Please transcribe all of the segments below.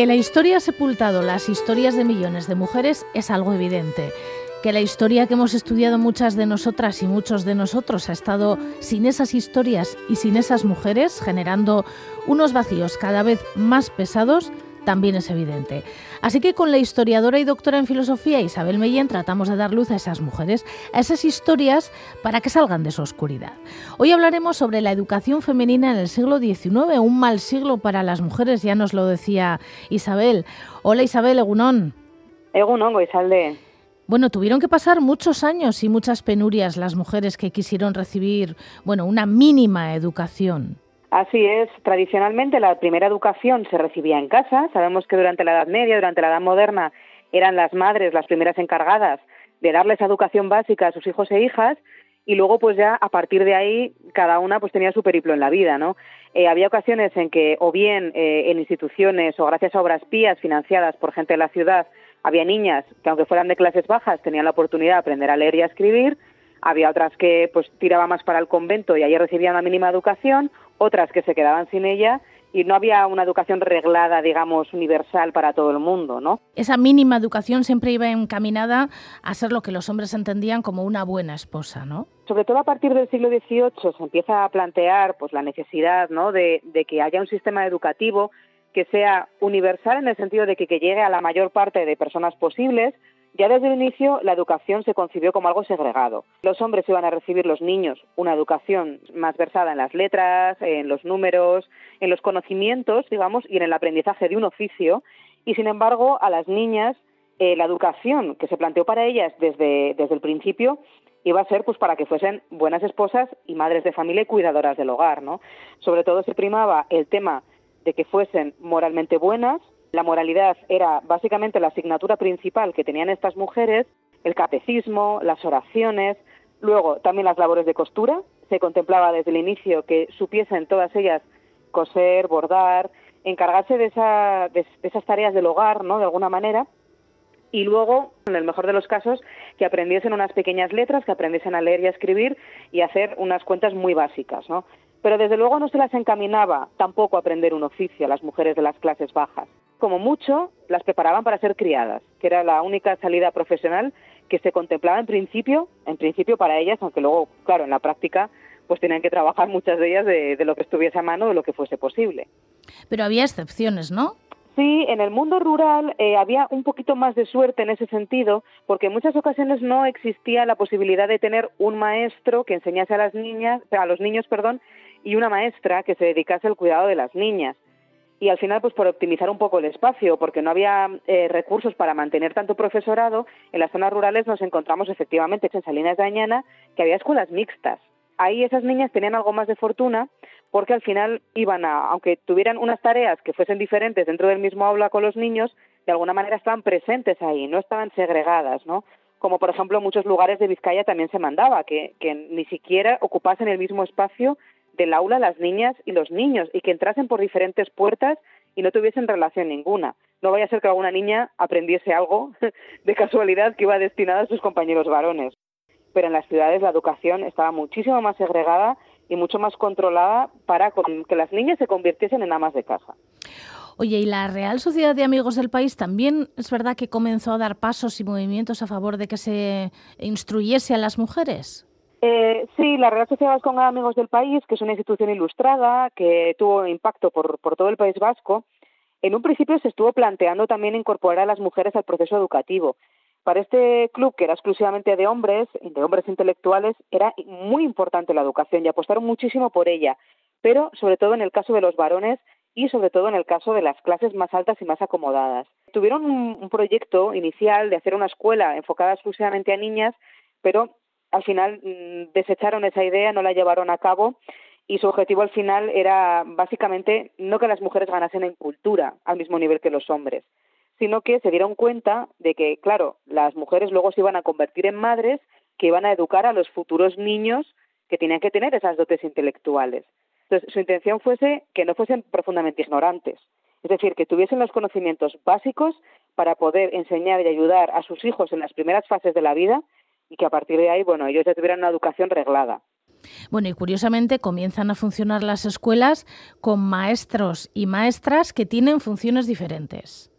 Que la historia ha sepultado las historias de millones de mujeres es algo evidente. Que la historia que hemos estudiado muchas de nosotras y muchos de nosotros ha estado sin esas historias y sin esas mujeres, generando unos vacíos cada vez más pesados, también es evidente. Así que con la historiadora y doctora en filosofía Isabel Mellén tratamos de dar luz a esas mujeres, a esas historias para que salgan de su oscuridad. Hoy hablaremos sobre la educación femenina en el siglo XIX, un mal siglo para las mujeres, ya nos lo decía Isabel. Hola Isabel, Egunón. Egunón, Goizalde. Bueno, tuvieron que pasar muchos años y muchas penurias las mujeres que quisieron recibir, bueno, una mínima educación. Así es, tradicionalmente la primera educación se recibía en casa. Sabemos que durante la Edad Media, durante la Edad Moderna, eran las madres las primeras encargadas de darles educación básica a sus hijos e hijas y luego pues ya a partir de ahí cada una pues tenía su periplo en la vida, ¿no? Eh, había ocasiones en que o bien eh, en instituciones o gracias a obras pías financiadas por gente de la ciudad había niñas que aunque fueran de clases bajas tenían la oportunidad de aprender a leer y a escribir, había otras que pues tiraba más para el convento y allí recibían la mínima educación otras que se quedaban sin ella y no había una educación reglada, digamos, universal para todo el mundo, ¿no? Esa mínima educación siempre iba encaminada a ser lo que los hombres entendían como una buena esposa, ¿no? Sobre todo a partir del siglo XVIII se empieza a plantear pues la necesidad, ¿no? de, de que haya un sistema educativo que sea universal en el sentido de que, que llegue a la mayor parte de personas posibles, ya desde el inicio la educación se concibió como algo segregado. Los hombres iban a recibir los niños una educación más versada en las letras, en los números, en los conocimientos, digamos, y en el aprendizaje de un oficio, y sin embargo a las niñas eh, la educación que se planteó para ellas desde, desde el principio iba a ser pues para que fuesen buenas esposas y madres de familia y cuidadoras del hogar, ¿no? Sobre todo se primaba el tema de que fuesen moralmente buenas, la moralidad era básicamente la asignatura principal que tenían estas mujeres, el catecismo, las oraciones, luego también las labores de costura. Se contemplaba desde el inicio que supiesen todas ellas coser, bordar, encargarse de, de, esas tareas del hogar, ¿no? De alguna manera. Y luego, en el mejor de los casos, que aprendiesen unas pequeñas letras, que aprendiesen a leer y a escribir y hacer unas cuentas muy básicas, ¿no? Pero desde luego no se las encaminaba tampoco a aprender un oficio a las mujeres de las clases bajas como mucho, las preparaban para ser criadas, que era la única salida profesional que se contemplaba en principio, en principio para ellas, aunque luego, claro, en la práctica, pues tenían que trabajar muchas de ellas de, lo que estuviese a mano, de lo que fuese posible. Pero había excepciones, ¿no? Sí, en el mundo rural eh, había un poquito más de suerte en ese sentido, porque en muchas ocasiones no existía la posibilidad de tener un maestro que enseñase a las niñas, a los niños, perdón, y una maestra que se dedicase al cuidado de las niñas. Y al final pues por optimizar un poco el espacio porque no había eh, recursos para mantener tanto profesorado en las zonas rurales nos encontramos efectivamente en Salinas de Añana que había escuelas mixtas. Ahí esas niñas tenían algo más de fortuna porque al final iban a aunque tuvieran unas tareas que fuesen diferentes dentro del mismo aula con los niños de alguna manera estaban presentes ahí no estaban segregadas no como por ejemplo en muchos lugares de Vizcaya también se mandaba que, que ni siquiera ocupasen el mismo espacio del aula las niñas y los niños y que entrasen por diferentes puertas y no tuviesen relación ninguna. No vaya a ser que alguna niña aprendiese algo de casualidad que iba destinada a sus compañeros varones. Pero en las ciudades la educación estaba muchísimo más segregada y mucho más controlada para que las niñas se convirtiesen en amas de casa. Oye, ¿y la Real Sociedad de Amigos del País también es verdad que comenzó a dar pasos y movimientos a favor de que se instruyese a las mujeres? Eh, sí, la Real Sociedad Vasconga de Amigos del País, que es una institución ilustrada que tuvo impacto por, por todo el País Vasco, en un principio se estuvo planteando también incorporar a las mujeres al proceso educativo. Para este club, que era exclusivamente de hombres, de hombres intelectuales, era muy importante la educación y apostaron muchísimo por ella, pero sobre todo en el caso de los varones y sobre todo en el caso de las clases más altas y más acomodadas. Tuvieron un, un proyecto inicial de hacer una escuela enfocada exclusivamente a niñas, pero al final mm, desecharon esa idea, no la llevaron a cabo y su objetivo al final era básicamente no que las mujeres ganasen en cultura al mismo nivel que los hombres, sino que se dieron cuenta de que, claro, las mujeres luego se iban a convertir en madres que iban a educar a los futuros niños que tenían que tener esas dotes intelectuales. Entonces, su intención fuese que no fuesen profundamente ignorantes, es decir, que tuviesen los conocimientos básicos para poder enseñar y ayudar a sus hijos en las primeras fases de la vida y que a partir de ahí, bueno, ellos ya tuvieran una educación reglada. Bueno, y curiosamente comienzan a funcionar las escuelas con maestros y maestras que tienen funciones diferentes.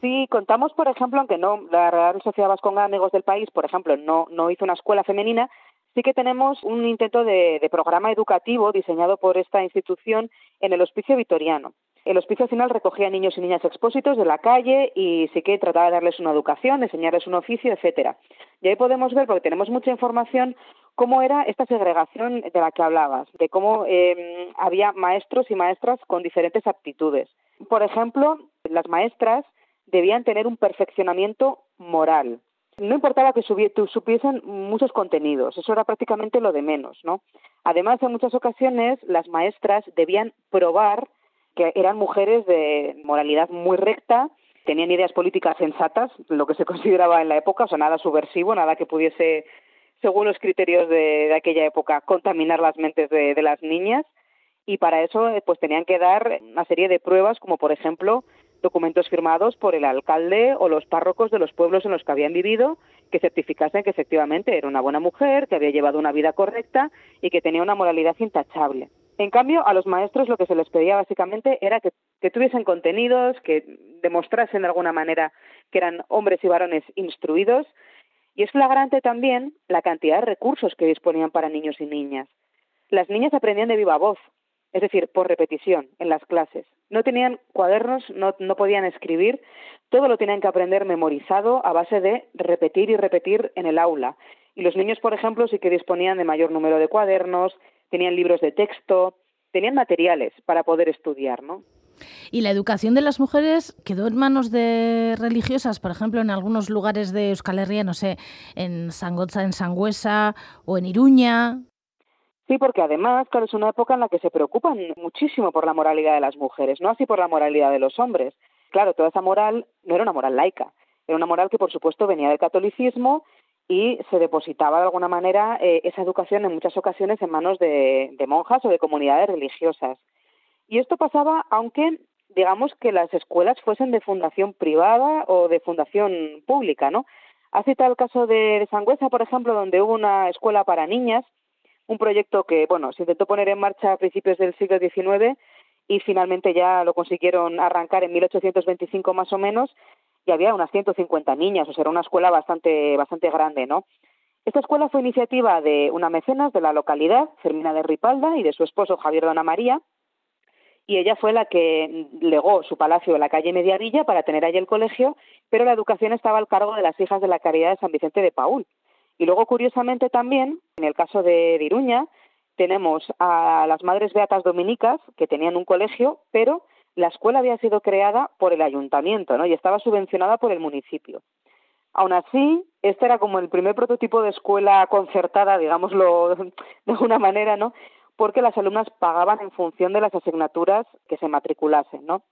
Sí, contamos, por ejemplo, aunque no la Real Sociedad Vasconga Amigos del País, por ejemplo, no, no hizo una escuela femenina, sí que tenemos un intento de, de programa educativo diseñado por esta institución en el Hospicio Vitoriano. El hospicio final recogía niños y niñas expósitos de la calle y sí que trataba de darles una educación, enseñarles un oficio, etcétera. Y ahí podemos ver, porque tenemos mucha información, cómo era esta segregación de la que hablabas, de cómo em, había maestros y maestras con diferentes aptitudes. Por ejemplo, las maestras debían tener un perfeccionamiento moral. No importaba que supiesen muchos contenidos, eso era prácticamente lo de menos, ¿no? Además, en muchas ocasiones las maestras debían probar que eran mujeres de moralidad muy recta, tenían ideas políticas sensatas, lo que se consideraba en la época, o sea, nada subversivo, nada que pudiese, según los criterios de, aquella época, contaminar las mentes de, de, las niñas. Y para eso, eh, pues tenían que dar una serie de pruebas, como por ejemplo documentos firmados por el alcalde o los párrocos de los pueblos en los que habían vivido, que certificasen que efectivamente era una buena mujer, que había llevado una vida correcta y que tenía una moralidad intachable. En cambio, a los maestros lo que se les pedía básicamente era que, tuviesen contenidos, que demostrasen de alguna manera que eran hombres y varones instruidos. Y es flagrante también la cantidad de recursos que disponían para niños y niñas. Las niñas aprendían de viva voz, es decir, por repetición, en las clases. No tenían cuadernos, no, no podían escribir, todo lo tenían que aprender memorizado a base de repetir y repetir en el aula. Y los niños, por ejemplo, sí que disponían de mayor número de cuadernos, tenían libros de texto, tenían materiales para poder estudiar, ¿no? Y la educación de las mujeres quedó en manos de religiosas, por ejemplo, en algunos lugares de Euskal Herria, no sé, en Sangotza, en Sangüesa o en Iruña. Sí, porque además, claro, es una época en la que se preocupan muchísimo por la moralidad de las mujeres, no así por la moralidad de los hombres. Claro, toda esa moral no era una moral laica, era una moral que, por supuesto, venía del catolicismo y se depositaba de alguna manera eh, esa educación en muchas ocasiones en manos de, monjas o de comunidades religiosas. Y esto pasaba aunque digamos que las escuelas fuesen de fundación privada o de fundación pública, ¿no? Ha citado el caso de, Sangüesa, por ejemplo, donde hubo una escuela para niñas, un proyecto que, bueno, se intentó poner en marcha a principios del siglo XIX y finalmente ya lo consiguieron arrancar en 1825 más o menos y había unas 150 niñas, o sea, era una escuela bastante, bastante grande, ¿no? Esta escuela fue iniciativa de una mecenas de la localidad, Fermina de Ripalda, y de su esposo Javier Dona María, y ella fue la que legó su palacio en la calle Mediavilla para tener allí el colegio, pero la educación estaba al cargo de las hijas de la Caridad de San Vicente de Paul. Y luego, curiosamente, también, en el caso de Iruña, tenemos a las Madres Beatas Dominicas, que tenían un colegio, pero la escuela había sido creada por el ayuntamiento ¿no? y estaba subvencionada por el municipio. Aún así, este era como el primer prototipo de escuela concertada, digámoslo de alguna manera, ¿no? porque las alumnas pagaban en función de las asignaturas que se matriculasen. ¿no?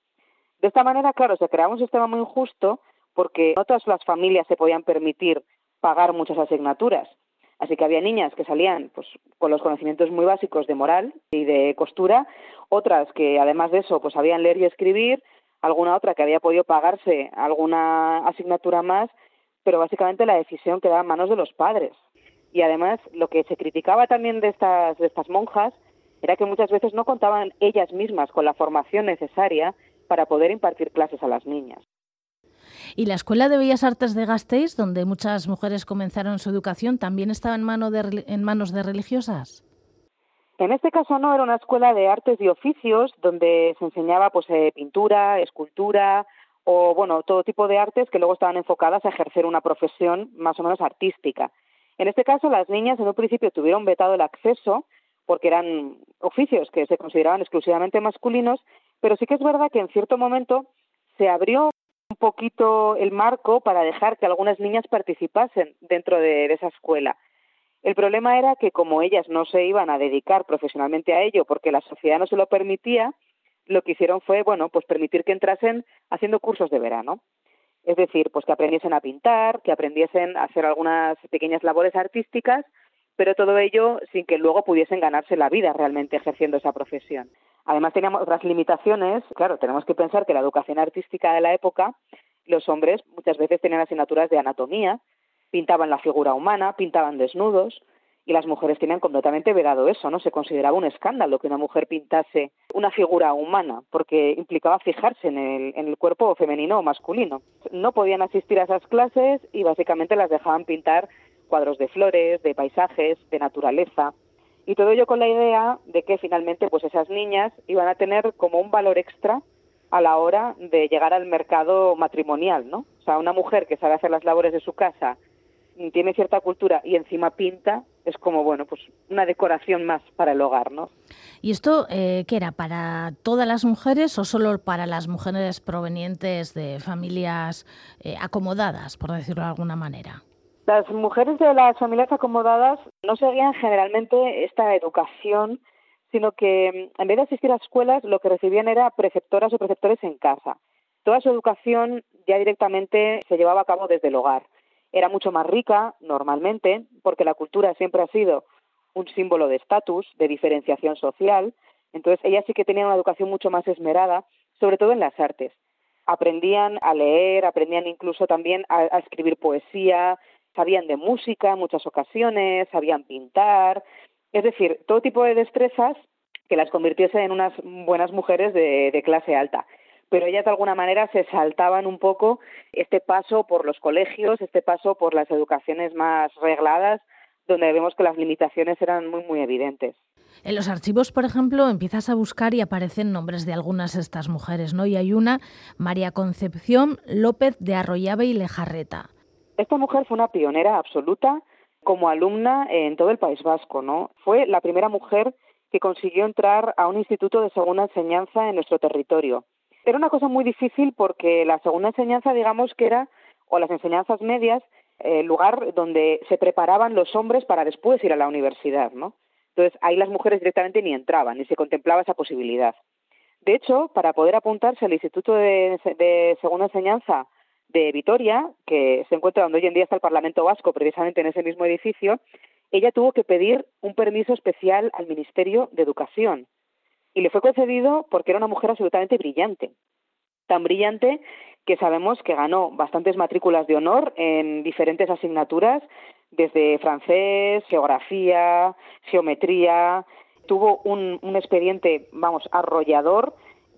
De esta manera, claro, se creaba un sistema muy injusto porque no todas las familias se podían permitir pagar muchas asignaturas. Así que había niñas que salían pues, con los conocimientos muy básicos de moral y de costura, otras que además de eso pues sabían leer y escribir, alguna otra que había podido pagarse alguna asignatura más, pero básicamente la decisión quedaba en manos de los padres. Y además lo que se criticaba también de estas, de estas monjas era que muchas veces no contaban ellas mismas con la formación necesaria para poder impartir clases a las niñas. Y la Escuela de Bellas Artes de Gasteiz, donde muchas mujeres comenzaron su educación, también estaba en, mano de, en manos de religiosas. En este caso no, era una escuela de artes y oficios donde se enseñaba pues eh, pintura, escultura o bueno, todo tipo de artes que luego estaban enfocadas a ejercer una profesión más o menos artística. En este caso las niñas en un principio tuvieron vetado el acceso porque eran oficios que se consideraban exclusivamente masculinos, pero sí que es verdad que en cierto momento se abrió un poquito el marco para dejar que algunas niñas participasen dentro de, esa escuela. El problema era que como ellas no se iban a dedicar profesionalmente a ello porque la sociedad no se lo permitía, lo que hicieron fue, bueno, pues permitir que entrasen haciendo cursos de verano. Es decir, pues que aprendiesen a pintar, que aprendiesen a hacer algunas pequeñas labores artísticas, pero todo ello sin que luego pudiesen ganarse la vida realmente ejerciendo esa profesión. Además teníamos otras limitaciones, claro, tenemos que pensar que la educación artística de la época, los hombres muchas veces tenían asignaturas de anatomía, pintaban la figura humana, pintaban desnudos, y las mujeres tenían completamente vedado eso, ¿no? Se consideraba un escándalo que una mujer pintase una figura humana, porque implicaba fijarse en el, en el cuerpo femenino o masculino. No podían asistir a esas clases y básicamente las dejaban pintar cuadros de flores, de paisajes, de naturaleza. Y todo ello con la idea de que finalmente pues esas niñas iban a tener como un valor extra a la hora de llegar al mercado matrimonial, ¿no? O sea, una mujer que sabe hacer las labores de su casa tiene cierta cultura y encima pinta, es como, bueno, pues una decoración más para el hogar, ¿no? ¿Y esto eh, qué era? ¿Para todas las mujeres o solo para las mujeres provenientes de familias eh, acomodadas, por decirlo de alguna manera? Las mujeres de las familias acomodadas no seguían generalmente esta educación, sino que mm, en vez de asistir a escuelas, lo que recibían era preceptoras o preceptores en casa. Toda su educación ya directamente se llevaba a cabo desde el hogar era mucho más rica normalmente, porque la cultura siempre ha sido un símbolo de estatus, de diferenciación social. Entonces, ellas sí que tenían una educación mucho más esmerada, sobre todo en las artes. Aprendían a leer, aprendían incluso también a, escribir poesía, sabían de música en muchas ocasiones, sabían pintar, es decir, todo tipo de destrezas que las convirtiese en unas buenas mujeres de clase alta pero ellas de alguna manera se saltaban un poco este paso por los colegios, este paso por las educaciones más regladas, donde vemos que las limitaciones eran muy, muy evidentes. En los archivos, por ejemplo, empiezas a buscar y aparecen nombres de algunas de estas mujeres, ¿no? Y hay una, María Concepción López de Arroyave y Lejarreta. Esta mujer fue una pionera absoluta como alumna en todo el País Vasco, ¿no? Fue la primera mujer que consiguió entrar a un instituto de segunda enseñanza en nuestro territorio. Era una cosa muy difícil porque la segunda enseñanza, digamos que era, o las enseñanzas medias, el lugar donde se preparaban los hombres para después ir a la universidad, ¿no? Entonces ahí las mujeres directamente ni entraban, ni se contemplaba esa posibilidad. De hecho, para poder apuntarse al Instituto de, de Segunda Enseñanza de Vitoria, que se encuentra donde hoy en día está el Parlamento Vasco, precisamente en ese mismo edificio, ella tuvo que pedir un permiso especial al Ministerio de Educación. Y le fue concedido porque era una mujer absolutamente brillante, tan brillante que sabemos que ganó bastantes matrículas de honor en diferentes asignaturas, desde francés, geografía, geometría, tuvo un, expediente, vamos, arrollador,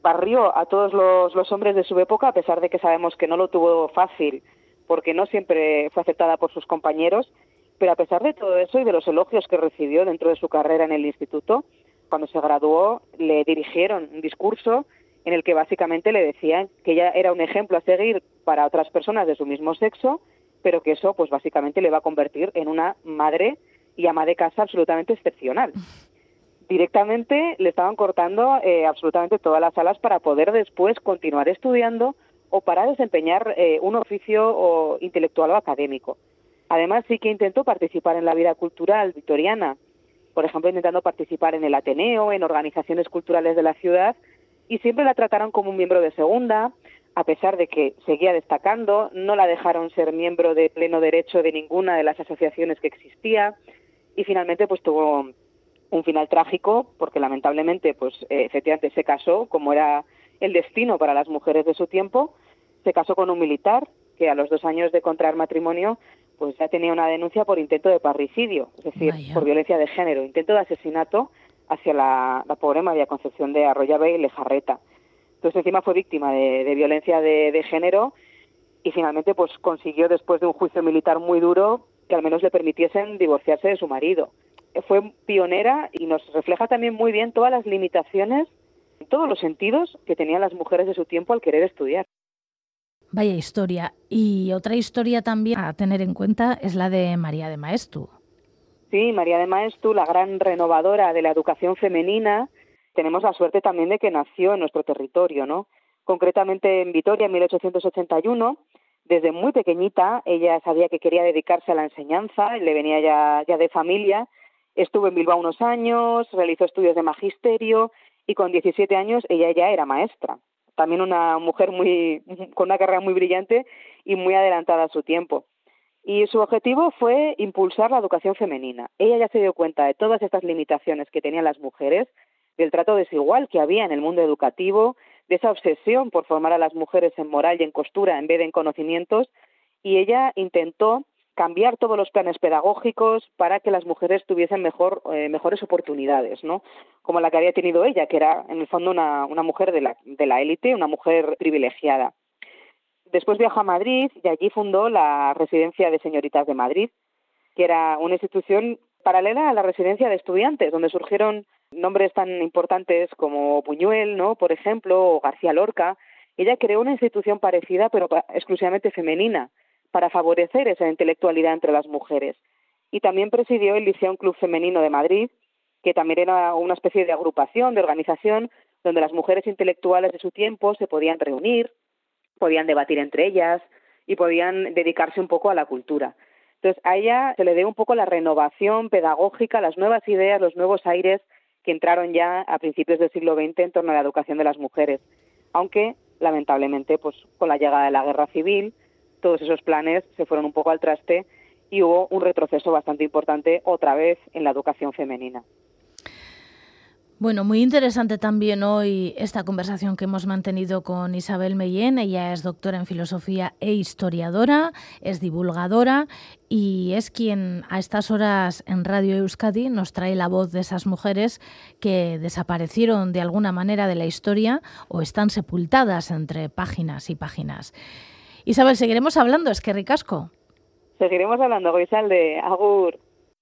barrió a todos los, los hombres de su época, a pesar de que sabemos que no lo tuvo fácil, porque no siempre fue aceptada por sus compañeros, pero a pesar de todo eso y de los elogios que recibió dentro de su carrera en el instituto, cuando se graduó le dirigieron un discurso en el que básicamente le decían que ella era un ejemplo a seguir para otras personas de su mismo sexo, pero que eso pues básicamente le va a convertir en una madre y ama de casa absolutamente excepcional. Directamente le estaban cortando eh, absolutamente todas las alas para poder después continuar estudiando o para desempeñar eh, un oficio o intelectual o académico. Además sí que intentó participar en la vida cultural victoriana por ejemplo, intentando participar en el Ateneo, en organizaciones culturales de la ciudad, y siempre la trataron como un miembro de segunda, a pesar de que seguía destacando, no la dejaron ser miembro de pleno derecho de ninguna de las asociaciones que existía, y finalmente pues tuvo un final trágico, porque lamentablemente pues eh, efectivamente se casó, como era el destino para las mujeres de su tiempo, se casó con un militar que a los dos años de contraer matrimonio pues ya tenía una denuncia por intento de parricidio, es decir, por violencia de género, intento de asesinato hacia la, pobre María Concepción de Arroyave y Lejarreta. Entonces encima fue víctima de, violencia de, género y finalmente pues consiguió después de un juicio militar muy duro que al menos le permitiesen divorciarse de su marido. Fue pionera y nos refleja también muy bien todas las limitaciones, en todos los sentidos que tenían las mujeres de su tiempo al querer estudiar. Vaya historia. Y otra historia también a tener en cuenta es la de María de Maestu. Sí, María de Maestu, la gran renovadora de la educación femenina, tenemos la suerte también de que nació en nuestro territorio, ¿no? Concretamente en Vitoria en 1881, desde muy pequeñita ella sabía que quería dedicarse a la enseñanza, le venía ya, ya de familia, estuvo en Bilbao unos años, realizó estudios de magisterio y con 17 años ella ya era maestra también una mujer muy, con una carrera muy brillante y muy adelantada a su tiempo. Y su objetivo fue impulsar la educación femenina. Ella ya se dio cuenta de todas estas limitaciones que tenían las mujeres, del trato desigual que había en el mundo educativo, de esa obsesión por formar a las mujeres en moral y en costura en vez de en conocimientos, y ella intentó cambiar todos los planes pedagógicos para que las mujeres tuviesen mejor, eh, mejores oportunidades, ¿no? Como la que había tenido ella, que era en el fondo una, una mujer de la, de la élite, una mujer privilegiada. Después viajó a Madrid y allí fundó la Residencia de Señoritas de Madrid, que era una institución paralela a la residencia de estudiantes, donde surgieron nombres tan importantes como Buñuel, ¿no? por ejemplo, o García Lorca. Ella creó una institución parecida, pero exclusivamente femenina, para favorecer esa intelectualidad entre las mujeres. Y también presidió el Liceo Club Femenino de Madrid, que también era una especie de agrupación, de organización, donde las mujeres intelectuales de su tiempo se podían reunir, podían debatir entre ellas y podían dedicarse un poco a la cultura. Entonces, a ella se le dé un poco la renovación pedagógica, las nuevas ideas, los nuevos aires que entraron ya a principios del siglo XX en torno a la educación de las mujeres. Aunque, lamentablemente, pues con la llegada de la guerra civil, todos esos planes se fueron un poco al traste y hubo un retroceso bastante importante otra vez en la educación femenina. Bueno, muy interesante también hoy esta conversación que hemos mantenido con Isabel Mellén. Ella es doctora en filosofía e historiadora, es divulgadora y es quien a estas horas en Radio Euskadi nos trae la voz de esas mujeres que desaparecieron de alguna manera de la historia o están sepultadas entre páginas y páginas. Isabel, seguiremos hablando, es que ricasco. Seguiremos hablando, Goizalde. Agur.